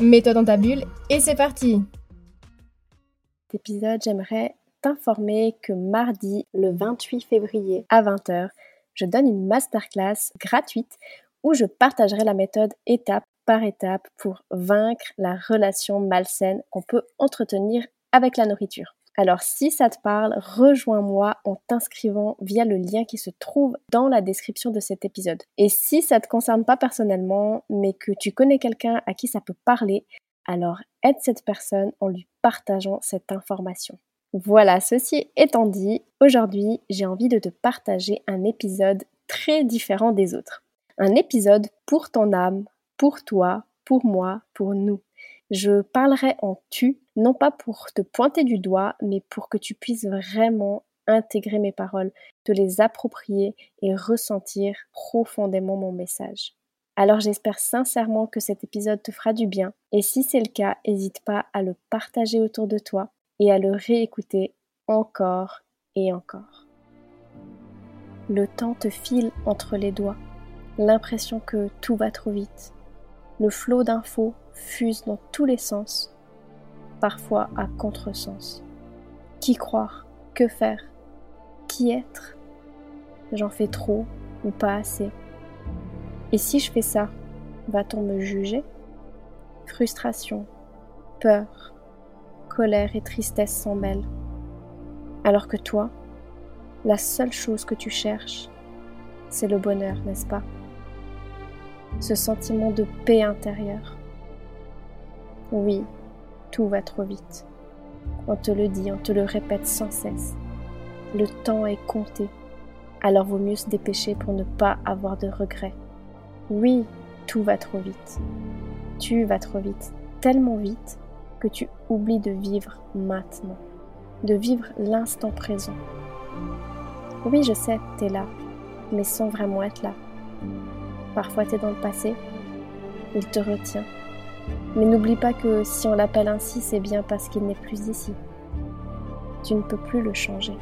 Mets-toi dans ta bulle et c'est parti! Cet épisode, j'aimerais t'informer que mardi, le 28 février à 20h, je donne une masterclass gratuite où je partagerai la méthode étape par étape pour vaincre la relation malsaine qu'on peut entretenir avec la nourriture. Alors si ça te parle, rejoins-moi en t'inscrivant via le lien qui se trouve dans la description de cet épisode. Et si ça ne te concerne pas personnellement, mais que tu connais quelqu'un à qui ça peut parler, alors aide cette personne en lui partageant cette information. Voilà, ceci étant dit, aujourd'hui j'ai envie de te partager un épisode très différent des autres. Un épisode pour ton âme, pour toi, pour moi, pour nous. Je parlerai en tu non pas pour te pointer du doigt, mais pour que tu puisses vraiment intégrer mes paroles, te les approprier et ressentir profondément mon message. Alors j'espère sincèrement que cet épisode te fera du bien et si c'est le cas, n'hésite pas à le partager autour de toi et à le réécouter encore et encore. Le temps te file entre les doigts, l'impression que tout va trop vite. Le flot d'infos fuse dans tous les sens parfois à contresens. Qui croire Que faire Qui être? J'en fais trop ou pas assez Et si je fais ça, va-t-on me juger? Frustration, peur, colère et tristesse s'en mêlent. Alors que toi, la seule chose que tu cherches, c'est le bonheur, n'est-ce pas? Ce sentiment de paix intérieure. Oui, tout va trop vite. On te le dit, on te le répète sans cesse. Le temps est compté, alors vaut mieux se dépêcher pour ne pas avoir de regrets. Oui, tout va trop vite. Tu vas trop vite, tellement vite que tu oublies de vivre maintenant, de vivre l'instant présent. Oui, je sais, t'es là, mais sans vraiment être là. Parfois t'es dans le passé, il te retient, mais n'oublie pas que si on l'appelle ainsi, c'est bien parce qu'il n'est plus ici. Tu ne peux plus le changer.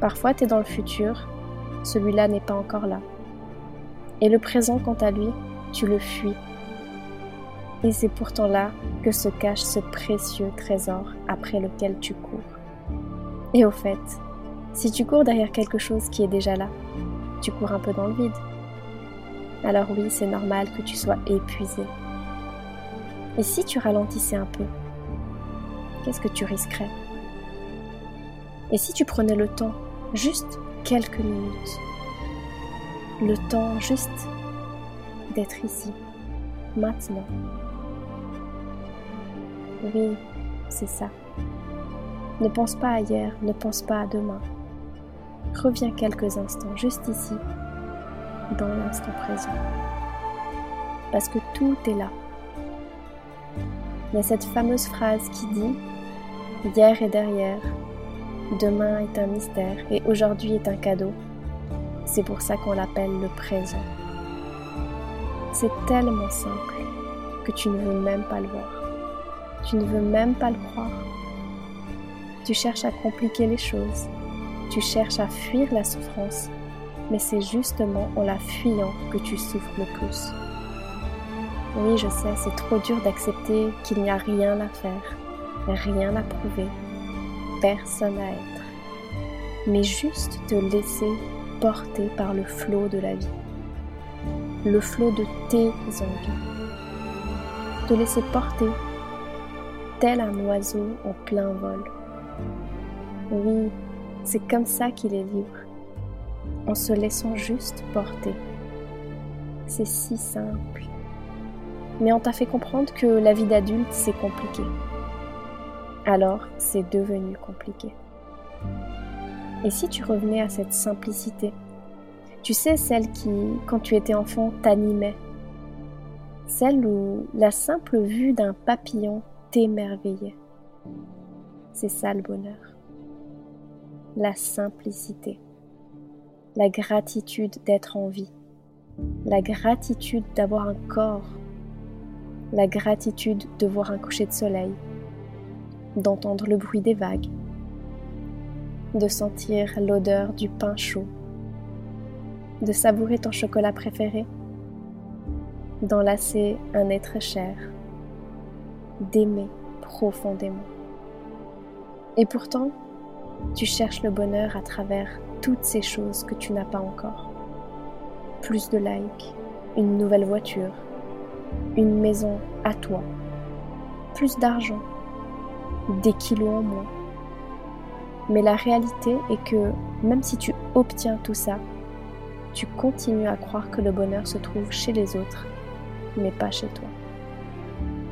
Parfois, tu es dans le futur, celui-là n'est pas encore là. Et le présent, quant à lui, tu le fuis. Et c'est pourtant là que se cache ce précieux trésor après lequel tu cours. Et au fait, si tu cours derrière quelque chose qui est déjà là, tu cours un peu dans le vide. Alors oui, c'est normal que tu sois épuisé, et si tu ralentissais un peu, qu'est-ce que tu risquerais? Et si tu prenais le temps, juste quelques minutes, le temps juste d'être ici, maintenant? Oui, c'est ça. Ne pense pas à hier, ne pense pas à demain. Reviens quelques instants, juste ici, dans l'instant présent. Parce que tout est là. Il y a cette fameuse phrase qui dit Hier est derrière, demain est un mystère et aujourd'hui est un cadeau. C'est pour ça qu'on l'appelle le présent. C'est tellement simple que tu ne veux même pas le voir. Tu ne veux même pas le croire. Tu cherches à compliquer les choses. Tu cherches à fuir la souffrance. Mais c'est justement en la fuyant que tu souffres le plus. Oui, je sais, c'est trop dur d'accepter qu'il n'y a rien à faire, rien à prouver, personne à être, mais juste te laisser porter par le flot de la vie, le flot de tes envies, te laisser porter tel un oiseau en plein vol. Oui, c'est comme ça qu'il est libre, en se laissant juste porter. C'est si simple mais on t'a fait comprendre que la vie d'adulte, c'est compliqué. Alors, c'est devenu compliqué. Et si tu revenais à cette simplicité Tu sais, celle qui, quand tu étais enfant, t'animait. celle où la simple vue d'un papillon t'émerveillait. C'est ça le bonheur. La simplicité. La gratitude d'être en vie. La gratitude d'avoir un corps. La gratitude de voir un coucher de soleil. D'entendre le bruit des vagues. De sentir l'odeur du pain chaud. De savourer ton chocolat préféré d'enlacer un être cher, d'aimer profondément. Et pourtant, tu cherches le bonheur à travers toutes ces choses que tu n'as pas encore. Plus de likes, une nouvelle voiture, une maison à toi, plus d'argent, des kilos en moins. Mais la réalité est que même si tu obtiens tout ça, tu continues à croire que le bonheur se trouve chez les autres mais pas chez toi.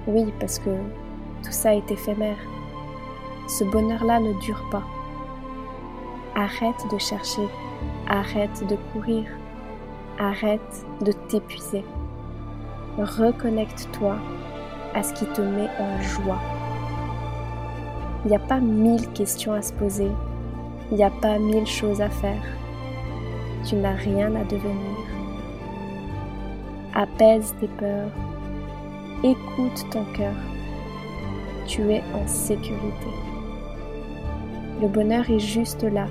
Oui, parce que tout ça est éphémère. Ce bonheur-là ne dure pas. Arrête de chercher, arrête de courir, arrête de t'épuiser. Reconnecte-toi à ce qui te met en joie. Il n'y a pas mille questions à se poser, il n'y a pas mille choses à faire. Tu n'as rien à devenir apaise tes peurs, écoute ton cœur. Tu es en sécurité. Le bonheur est juste là.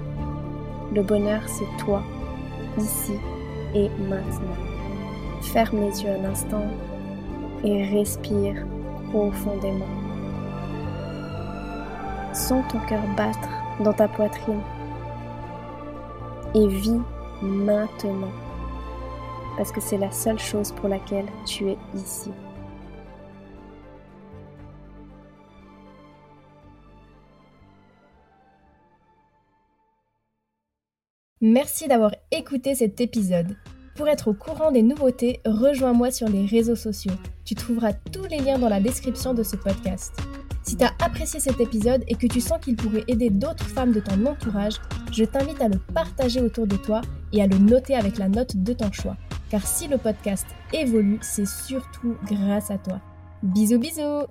Le bonheur, c'est toi, ici et maintenant. Ferme les yeux un instant et respire profondément. Sens ton cœur battre dans ta poitrine et vis maintenant parce que c'est la seule chose pour laquelle tu es ici. Merci d'avoir écouté cet épisode. Pour être au courant des nouveautés, rejoins-moi sur les réseaux sociaux. Tu trouveras tous les liens dans la description de ce podcast. Si tu as apprécié cet épisode et que tu sens qu'il pourrait aider d'autres femmes de ton entourage, je t'invite à le partager autour de toi et à le noter avec la note de ton choix. Car si le podcast évolue, c'est surtout grâce à toi. Bisous bisous